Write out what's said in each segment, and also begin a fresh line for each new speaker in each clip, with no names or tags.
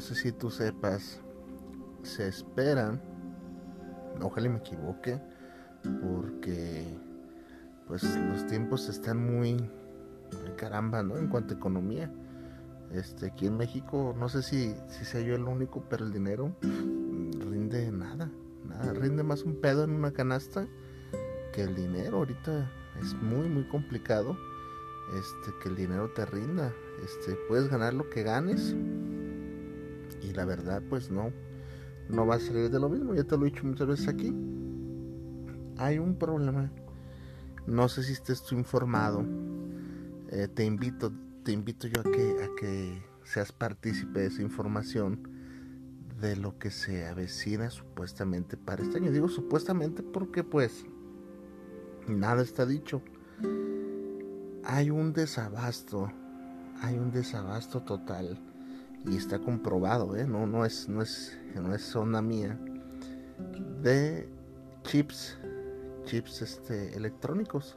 No sé si tú sepas, se esperan, ojalá me equivoque, porque pues los tiempos están muy caramba, ¿no? En cuanto a economía. Este, aquí en México, no sé si, si sea yo el único, pero el dinero rinde nada, nada, rinde más un pedo en una canasta que el dinero. Ahorita es muy, muy complicado este, que el dinero te rinda. Este, puedes ganar lo que ganes y la verdad pues no, no va a salir de lo mismo. Ya te lo he dicho muchas veces aquí. Hay un problema. No sé si estés tú informado. Eh, te invito, te invito yo a que, a que seas partícipe de esa información de lo que se avecina supuestamente para este año. Digo supuestamente porque pues nada está dicho hay un desabasto, hay un desabasto total y está comprobado, ¿eh? no, no, es, no, es, no es zona mía, de chips, chips este, electrónicos.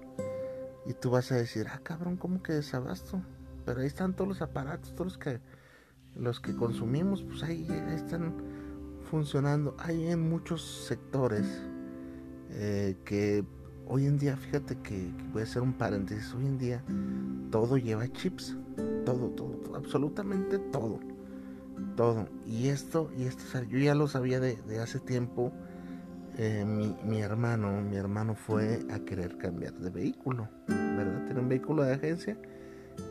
Y tú vas a decir, ah cabrón, ¿cómo que desabasto? Pero ahí están todos los aparatos, todos los que, los que consumimos, pues ahí, están funcionando. Hay en muchos sectores eh, que hoy en día, fíjate que, voy a hacer un paréntesis, hoy en día todo lleva chips, todo, todo, absolutamente todo, todo. Y esto, y esto, yo ya lo sabía de, hace tiempo. Eh, mi, hermano, mi hermano fue a querer cambiar de vehículo, ¿verdad? Tiene un vehículo de agencia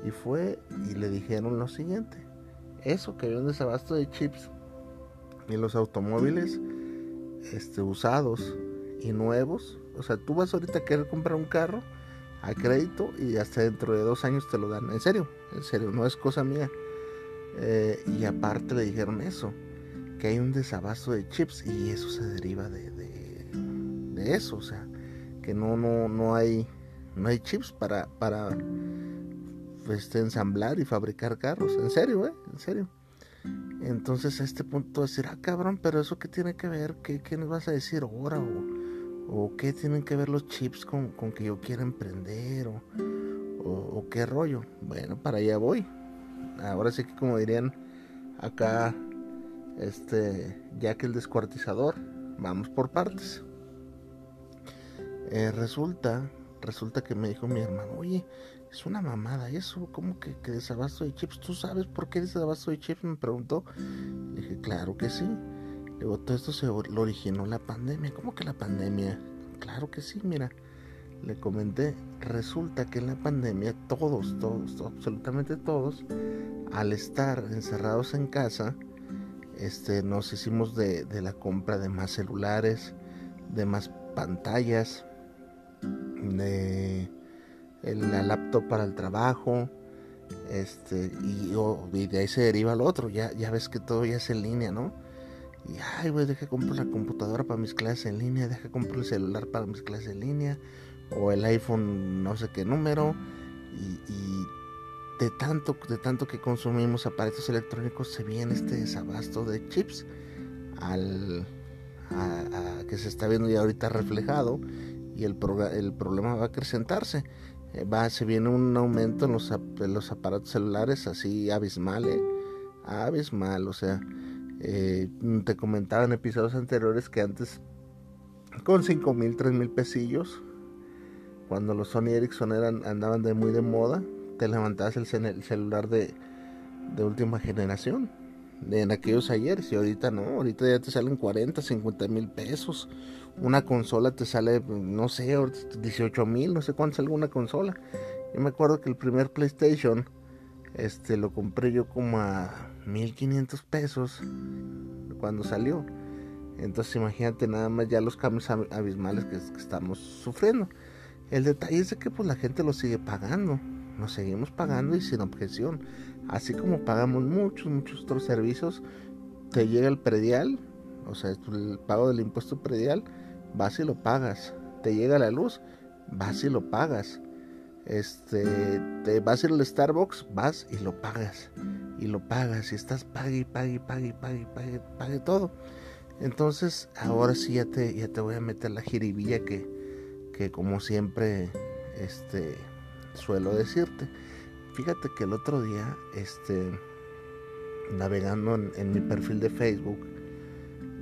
y fue y le dijeron lo siguiente, eso que había un desabasto de chips y los automóviles este, usados y nuevos o sea, tú vas ahorita a querer comprar un carro a crédito y hasta dentro de dos años te lo dan. En serio, en serio, no es cosa mía. Eh, y aparte le dijeron eso, que hay un desabasto de chips y eso se deriva de, de, eso, o sea, que no, no, no hay, no hay chips para, para pues, ensamblar y fabricar carros. En serio, ¿eh? En serio. Entonces a este punto decir, ah cabrón, pero eso qué tiene que ver, qué, qué nos vas a decir ahora o ¿O qué tienen que ver los chips con, que yo quiera emprender? O, qué rollo? Bueno, para allá voy. Ahora sí que como dirían acá, este, ya que el descuartizador, vamos por partes. Eh, resulta, resulta que me dijo mi hermano, oye, es una mamada eso, ¿cómo que, que desabasto de chips? ¿Tú sabes por qué desabasto de chips? Me preguntó. Dije, claro que sí todo esto se lo originó la pandemia. ¿Cómo que la pandemia? Claro que sí, mira. Le comenté, resulta que en la pandemia todos, todos, absolutamente todos, al estar encerrados en casa, este, nos hicimos de, la compra de más celulares, de más pantallas, de la laptop para el trabajo, este, y, y, de ahí se deriva lo otro, ya, ya ves que todo ya es en línea, ¿no? Y ay, güey, deja comprar la computadora para mis clases en línea, deja comprar el celular para mis clases en línea, o el iPhone no sé qué número. Y, de tanto, de tanto que consumimos aparatos electrónicos se viene este desabasto de chips al a, que se está viendo ya ahorita reflejado y el, el problema va a acrecentarse. Eh, va, se viene un aumento en los, en los aparatos celulares así abismal, ¿eh? abismal, o sea, Eh, te comentaba en episodios anteriores que antes con 5 mil, 3 mil pesillos, cuando los Sony Ericsson eran, andaban de muy de moda, te levantabas el, celular de, de última generación en aquellos ayeres y ahorita no, ahorita ya te salen 40, 50 mil pesos. Una consola te sale, no sé, 18 mil, no sé cuánto sale una consola. Yo me acuerdo que el primer PlayStation, este, lo compré yo como a 1500 pesos cuando salió. Entonces imagínate nada más ya los cambios abismales que, estamos sufriendo. El detalle es de que pues la gente lo sigue pagando. Nos seguimos pagando y sin objeción. Así como pagamos muchos, muchos otros servicios, te llega el predial, o sea, el pago del impuesto predial, vas y lo pagas. Te llega la luz, vas y lo pagas. Este, te vas a ir al Starbucks, vas y lo pagas y lo pagas y estás pague y pague y pague y pague, pague, pague todo. Entonces, ahora sí ya te, ya te voy a meter la jiribilla que, que como siempre este, suelo decirte. Fíjate que el otro día, este, navegando en mi perfil de Facebook,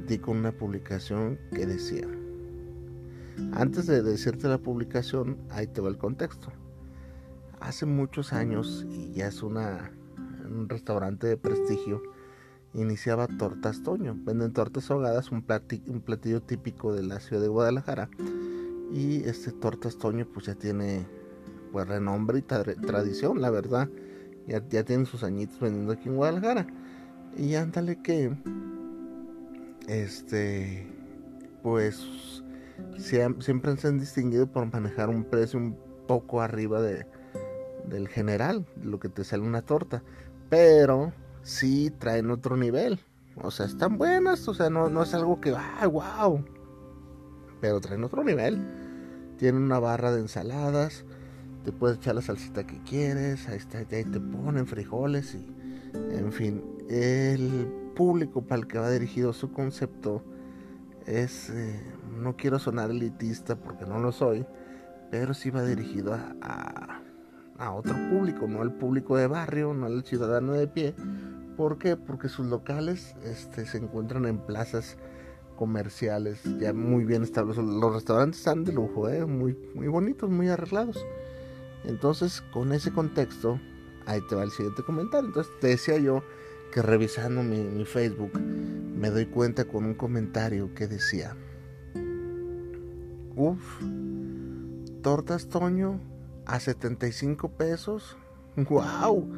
di con una publicación que decía, antes de decirte la publicación, ahí te va el contexto. Hace muchos años, y ya es una, un restaurante de prestigio, iniciaba Tortas Toño. Venden tortas ahogadas, un, platillo, típico de la ciudad de Guadalajara. Y este Tortas Toño pues ya tiene pues renombre y tradición, la verdad. Ya, ya tiene sus añitos vendiendo aquí en Guadalajara. Y ándale que este pues siempre se han distinguido por manejar un precio un poco arriba de, del general, lo que te sale una torta pero sí traen otro nivel. O sea, están buenas, o sea, no, no es algo que, ah, wow. Pero traen otro nivel. Tienen una barra de ensaladas, te puedes echar la salsita que quieres, ahí, está, ahí te ponen frijoles y, en fin, el público para el que va dirigido su concepto es, eh, no quiero sonar elitista porque no lo soy, pero sí va dirigido a a otro público, no al público de barrio, no al ciudadano de pie. ¿Por qué? Porque sus locales este, se encuentran en plazas comerciales ya muy bien establecidos. Los restaurantes están de lujo, ¿eh? muy, muy bonitos, muy arreglados. Entonces, con ese contexto, ahí te va el siguiente comentario. Entonces, te decía yo que revisando mi, mi Facebook, me doy cuenta con un comentario que decía, uff, tortas Toño a 75 pesos. ¡Wow!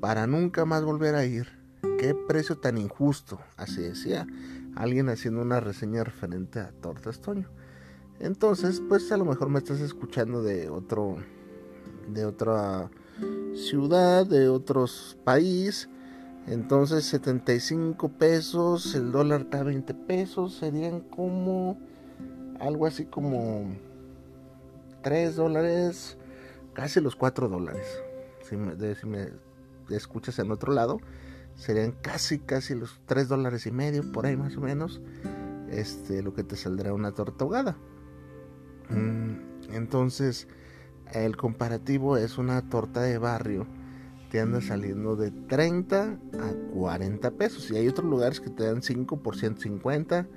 Para nunca más volver a ir. ¡Qué precio tan injusto! Así decía alguien haciendo una reseña referente a Tortas Toño. Entonces, pues a lo mejor me estás escuchando de otro de otra ciudad, de otros país. Entonces 75 pesos, el dólar está a 20 pesos, serían como algo así como 3 dólares, casi los 4 dólares. Si me, escuchas en otro lado, serían casi, casi los 3 dólares y medio, por ahí más o menos, este, lo que te saldrá una torta ahogada. Mm, entonces, el comparativo es una torta de barrio, te anda saliendo de 30 a 40 pesos. Y hay otros lugares que te dan 5 por 150,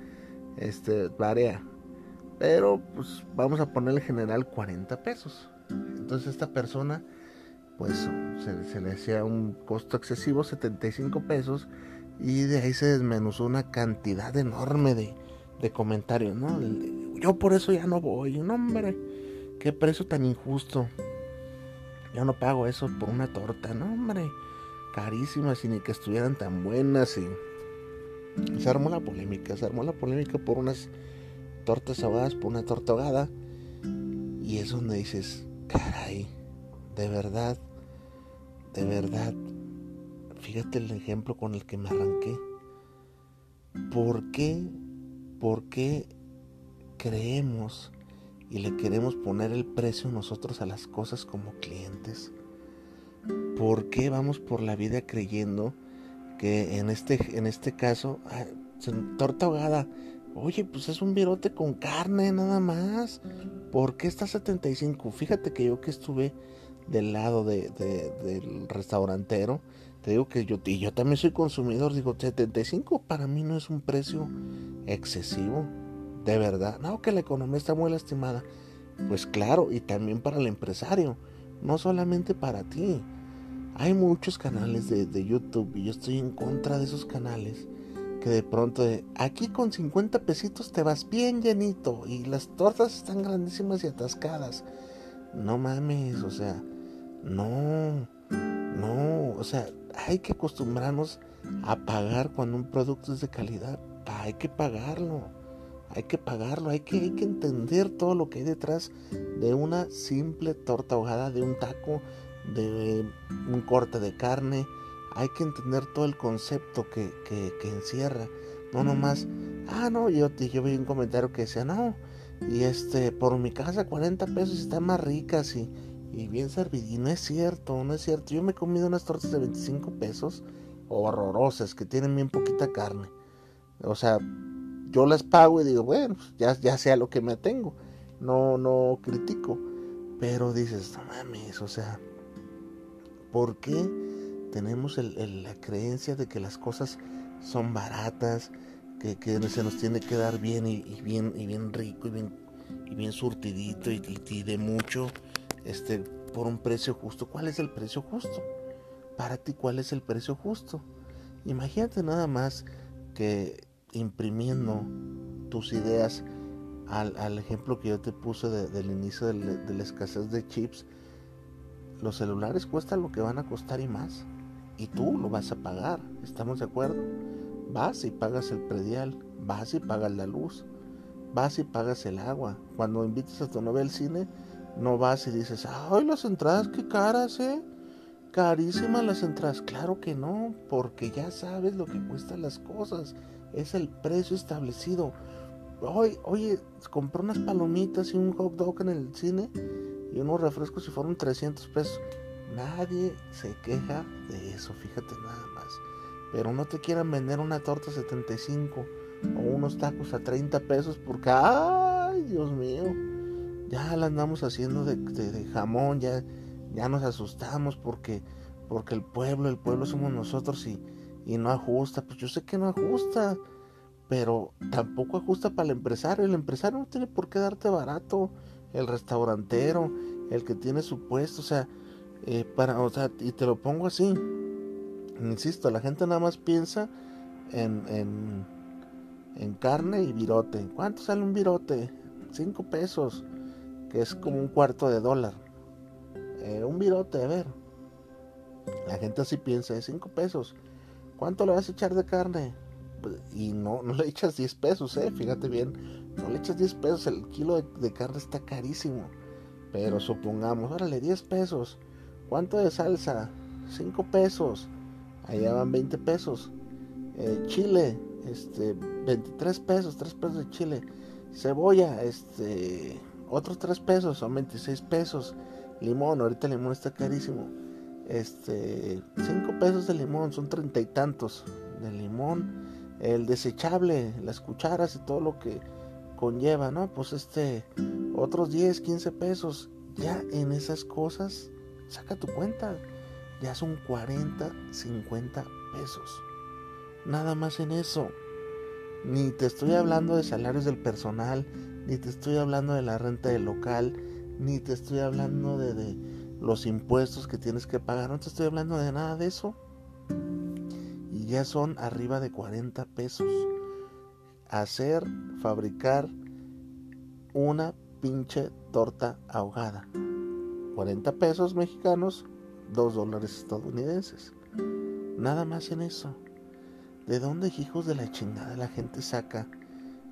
este, varía. Pero, pues, vamos a ponerle general 40 pesos. Entonces esta persona, pues se, le hacía un costo excesivo, 75 pesos, y de ahí se desmenuzó una cantidad enorme de, de comentarios, ¿no? Yo por eso ya no voy, no hombre, qué precio tan injusto. Yo no pago eso por una torta, no hombre, carísimas y ni que estuvieran tan buenas y se armó la polémica, se armó la polémica por unas tortas ahogadas, por una torta ahogada y es donde dices, caray, de verdad, de verdad, fíjate el ejemplo con el que me arranqué. ¿Por qué, por qué creemos y le queremos poner el precio nosotros a las cosas como clientes? ¿Por qué vamos por la vida creyendo que en este, en este caso, ah, torta ahogada, Oye, pues es un virote con carne nada más. ¿Por qué está 75? Fíjate que yo que estuve del lado de, del restaurantero. Te digo que yo, yo también soy consumidor, digo, 75 para mí no es un precio excesivo, de verdad. No, que la economía está muy lastimada. Pues claro, y también para el empresario, no solamente para ti. Hay muchos canales de, de YouTube y yo estoy en contra de esos canales que de pronto aquí con 50 pesitos te vas bien llenito y las tortas están grandísimas y atascadas. No mames, o sea, no, no, o sea, hay que acostumbrarnos a pagar cuando un producto es de calidad. Hay que pagarlo, hay que pagarlo, hay que, hay que entender todo lo que hay detrás de una simple torta ahogada, de un taco, de un corte de carne. Hay que entender todo el concepto que, que, encierra. No nomás, ah, no, yo, yo vi un comentario que decía, no, y este, por mi casa 40 pesos están más ricas y y bien servido. Y no es cierto, no es cierto. Yo me he comido unas tortas de 25 pesos horrorosas que tienen bien poquita carne. O sea, yo las pago y digo, bueno, pues, ya, ya sea lo que me tengo. No, no critico. Pero dices, no mames, o sea, ¿por qué tenemos la creencia de que las cosas son baratas, que, se nos tiene que dar bien y, bien y bien rico y bien, y bien surtidito y, de mucho? este, por un precio justo. ¿Cuál es el precio justo? Para ti, ¿cuál es el precio justo? Imagínate nada más que imprimiendo tus ideas al, ejemplo que yo te puse del inicio de, la escasez de chips, los celulares cuestan lo que van a costar y más. Y tú lo vas a pagar, ¿estamos de acuerdo? Vas y pagas el predial, vas y pagas la luz, vas y pagas el agua. Cuando invites a tu novia al cine, no vas y dices, ay, las entradas qué caras, ¿eh? Carísimas las entradas. Claro que no, porque ya sabes lo que cuestan las cosas. Es el precio establecido. Oye, oye, compré unas palomitas y un hot dog en el cine y unos refrescos y fueron 300 pesos. Nadie se queja de eso, fíjate nada más. Pero no te quieran vender una torta a 75 o unos tacos a 30 pesos porque, ay, Dios mío ya la andamos haciendo de, jamón, ya, ya nos asustamos porque, porque el pueblo, el pueblo somos nosotros y, y no ajusta. Pues yo sé que no ajusta, pero tampoco ajusta para el empresario. El empresario no tiene por qué darte barato. El restaurantero, el que tiene su puesto, o sea, eh, para, o sea, y te lo pongo así. Insisto, la gente nada más piensa en, en, en carne y virote. ¿Cuánto sale un virote? Cinco pesos que es como un cuarto de dólar. Eh, un virote, a ver. La gente así piensa, de 5 pesos. ¿Cuánto le vas a echar de carne? Pues, y no, no le echas 10 pesos, eh, fíjate bien. No le echas 10 pesos, el kilo de, carne está carísimo. Pero supongamos, órale, 10 pesos. ¿Cuánto de salsa? 5 pesos. Allá van 20 pesos. Eh, chile, este, 23 pesos, 3 pesos de chile. Cebolla, este, otros 3 pesos, son 26 pesos. Limón, ahorita el limón está carísimo. Este, 5 pesos de limón, son treinta y tantos de limón. El desechable, las cucharas y todo lo que conlleva, ¿no? Pues este, otros 10, 15 pesos. Ya en esas cosas, saca tu cuenta. Ya son 40, 50 pesos. Nada más en eso. Ni te estoy hablando de salarios del personal, ni te estoy hablando de la renta del local, ni te estoy hablando de, los impuestos que tienes que pagar, no te estoy hablando de nada de eso. Y ya son arriba de 40 pesos. Hacer, fabricar una pinche torta ahogada. 40 pesos mexicanos, 2 dólares estadounidenses. Nada más en eso. ¿De dónde, hijos de la chingada, la gente saca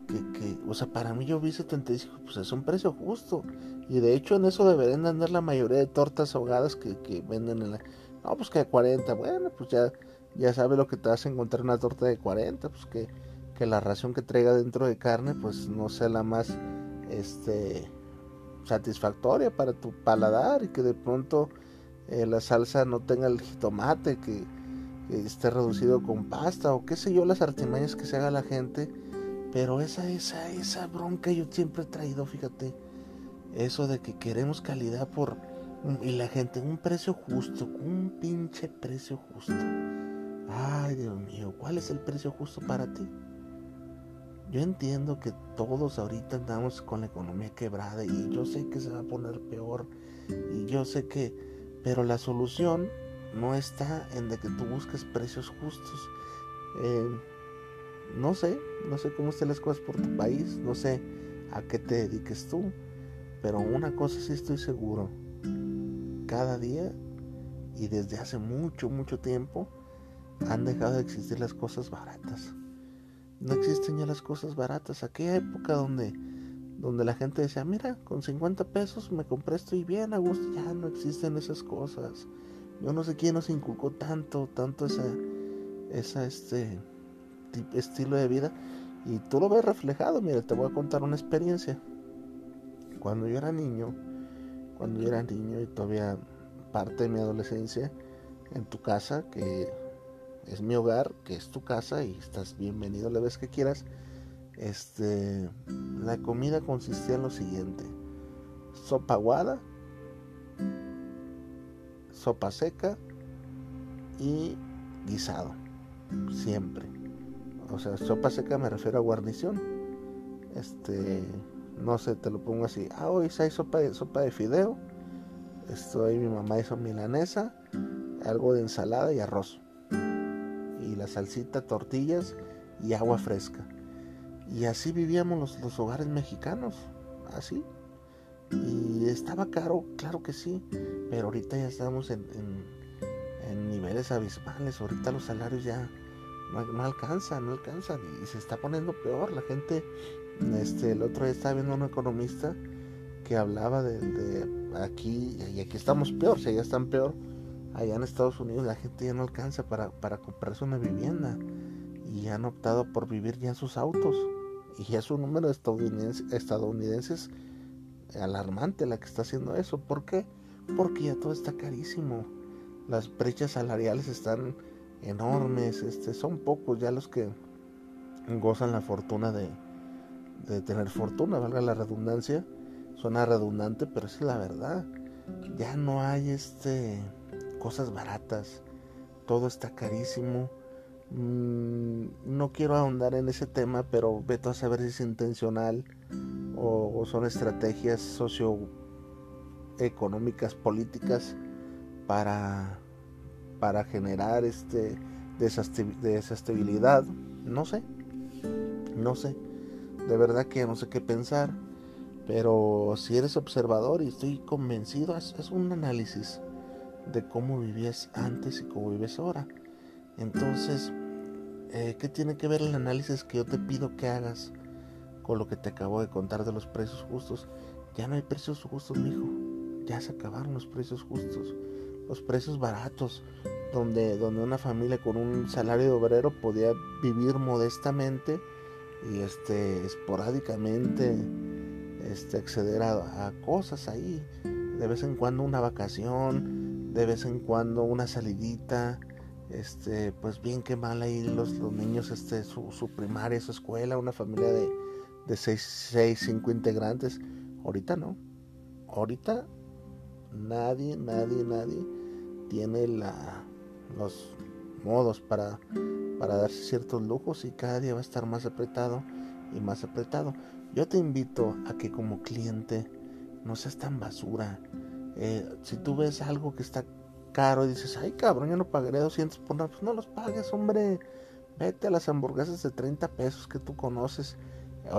que, o sea, para mí yo vi 75, pues es un precio justo. Y de hecho en eso deberían andar la mayoría de tortas ahogadas que, venden en la... No, pues que de 40, bueno, pues ya, ya sabes lo que te vas a encontrar una torta de 40, pues que, que la ración que traiga dentro de carne, pues no sea la más, este, satisfactoria para tu paladar y que de pronto eh, la salsa no tenga el jitomate, que, que esté reducido con pasta o qué sé yo, las artimañas que se haga la gente pero esa, esa, esa bronca yo siempre he traído, fíjate. Eso de que queremos calidad por, Y la gente, un precio justo, un pinche precio justo. Ay, Dios mío, ¿cuál es el precio justo para ti? Yo entiendo que todos ahorita andamos con la economía quebrada y yo sé que se va a poner peor y yo sé que, pero la solución no está en de que tú busques precios justos. Eh, no sé, no sé cómo estén las cosas por tu país, no sé a qué te dediques tú, pero una cosa sí estoy seguro, cada día y desde hace mucho, mucho tiempo han dejado de existir las cosas baratas. No existen ya las cosas baratas. Aquella época donde, donde la gente decía, mira, con 50 pesos me compré esto y bien a gusto, ya no existen esas cosas. Yo no sé quién nos inculcó tanto, tanto esa, esa este estilo de vida. Y tú lo ves reflejado, mira, te voy a contar una experiencia. Cuando yo era niño, cuando yo era niño y todavía parte de mi adolescencia, en tu casa, que es mi hogar, que es tu casa y estás bienvenido la vez que quieras. Este, la comida consistía en lo siguiente: sopa aguada, sopa seca y guisado, siempre. O sea, sopa seca me refiero a guarnición. Este, no sé, te lo pongo así. Ah, hoy hay sopa de, sopa de fideo. Estoy, mi mamá hizo milanesa, algo de ensalada y arroz la salsita, tortillas y agua fresca. Y así vivíamos los, hogares mexicanos, así. Y estaba caro, claro que sí, pero ahorita ya estamos en, en, niveles abismales, ahorita los salarios ya no, alcanzan, no alcanzan y se está poniendo peor. La gente, este, el otro día estaba viendo un economista que hablaba de, de aquí, y aquí estamos peor, si allá están peor, allá en Estados Unidos la gente ya no alcanza para, comprarse una vivienda y han optado por vivir ya en sus autos. Y es un número de estadounidenses, estadounidenses alarmante la que está haciendo eso. ¿Por qué? Porque ya todo está carísimo. Las brechas salariales están enormes. Este, son pocos ya los que gozan la fortuna de, de tener fortuna, valga la redundancia. Suena redundante, pero es la verdad. Ya no hay este cosas baratas, todo está carísimo. Mm, no quiero ahondar en ese tema, pero veto a saber si es intencional o, son estrategias socioeconómicas, políticas para, para generar este desestabilidad. No sé, no sé. De verdad que no sé qué pensar. Pero si eres observador y estoy convencido, es un análisis de cómo vivías antes y cómo vives ahora. Entonces, eh, ¿qué tiene que ver el análisis que yo te pido que hagas con lo que te acabo de contar de los precios justos? Ya no hay precios justos, mijo. Ya se acabaron los precios justos. Los precios baratos, donde, donde una familia con un salario de obrero podía vivir modestamente y este esporádicamente este, acceder a, a cosas ahí. De vez en cuando una vacación, de vez en cuando una salidita, este, pues bien que mal ahí los, los niños, este, su, su, primaria, su escuela, una familia de, de seis, seis, cinco integrantes. Ahorita no. Ahorita nadie, nadie, nadie tiene la, los modos para, para darse ciertos lujos y cada día va a estar más apretado y más apretado. Yo te invito a que como cliente no seas tan basura eh, si tú ves algo que está caro y dices, ay cabrón, yo no pagaré 200 por nada, pues no los pagues, hombre. Vete a las hamburguesas de 30 pesos que tú conoces.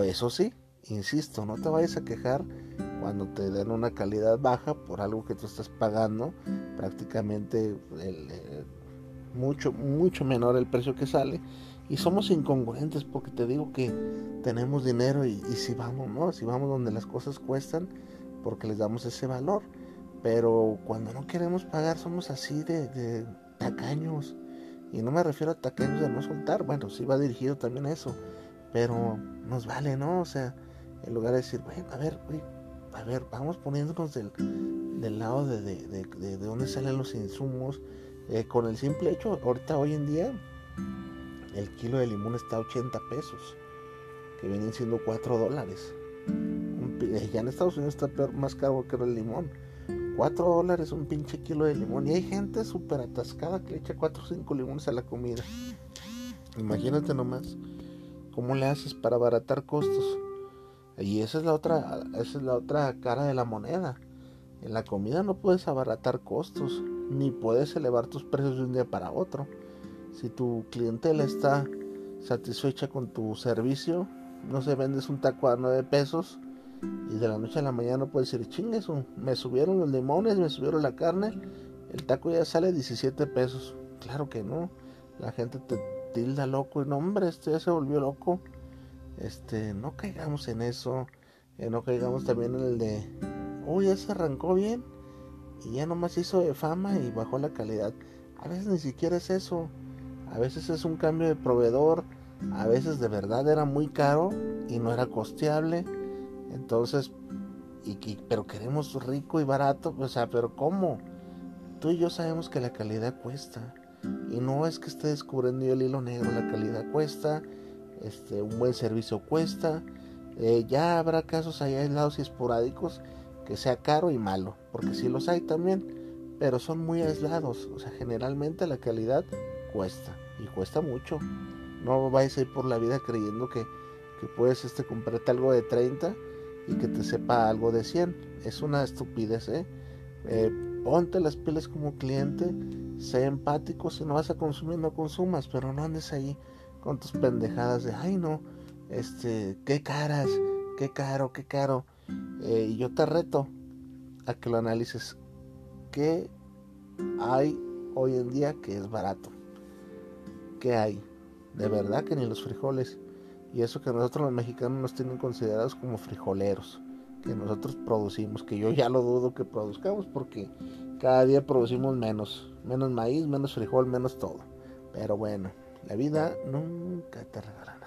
Eso sí, insisto, no te vayas a quejar cuando te den una calidad baja por algo que tú estás pagando, prácticamente eh, mucho, mucho menor el precio que sale. Y somos incongruentes porque te digo que tenemos dinero y, y si vamos, ¿no? Si vamos donde las cosas cuestan, porque les damos ese valor. Pero cuando no queremos pagar somos así de, tacaños. Y no me refiero a tacaños de no soltar. Bueno, sí va dirigido también a eso. Pero nos vale, ¿no? O sea, en lugar de decir, bueno, a ver, a ver, vamos poniéndonos del, del lado de, de, de, de, dónde salen los insumos. Eh, con el simple hecho, ahorita hoy en día, el kilo de limón está a 80 pesos. Que vienen siendo 4 dólares. Ya en Estados Unidos está peor, más caro que el limón. 4 dólares un pinche kilo de limón. Y hay gente súper atascada que le echa 4 o 5 limones a la comida. Imagínate nomás cómo le haces para abaratar costos. Y esa es la otra, esa es la otra cara de la moneda. En la comida no puedes abaratar costos, ni puedes elevar tus precios de un día para otro. Si tu clientela está satisfecha con tu servicio, no se vendes un taco a 9 pesos y de la noche a la mañana no puedes decir, chingues, me subieron los limones, me subieron la carne, el taco ya sale 17 pesos. Claro que no, la gente te tilda loco y no, hombre, este ya se volvió loco. Este, no caigamos en eso, eh, no caigamos también en el de, oh, ya se arrancó bien y ya nomás hizo de fama y bajó la calidad. A veces ni siquiera es eso, a veces es un cambio de proveedor, a veces de verdad era muy caro y no era costeable. Entonces, y, pero queremos rico y barato, o sea, pero ¿cómo? Tú y yo sabemos que la calidad cuesta. Y no es que esté descubriendo yo el hilo negro, la calidad cuesta, este, un buen servicio cuesta. Eh, ya habrá casos ahí aislados y esporádicos que sea caro y malo, porque sí los hay también, pero son muy aislados. O sea, generalmente la calidad cuesta y cuesta mucho. No vayas a ir por la vida creyendo que, que puedes este, comprarte algo de 30 y que te sepa algo de 100. Es una estupidez, ¿eh? ¿eh? ponte las pilas como cliente, sé empático, si no vas a consumir no consumas, pero no andes ahí con tus pendejadas de, ay no, este, qué caras, qué caro, qué caro. Eh, y yo te reto a que lo analices. ¿Qué hay hoy en día que es barato? ¿Qué hay? De verdad que ni los frijoles. Y eso que nosotros los mexicanos nos tienen considerados como frijoleros. Que nosotros producimos. Que yo ya lo dudo que produzcamos porque cada día producimos menos. Menos maíz, menos frijol, menos todo. Pero bueno, la vida nunca te regala.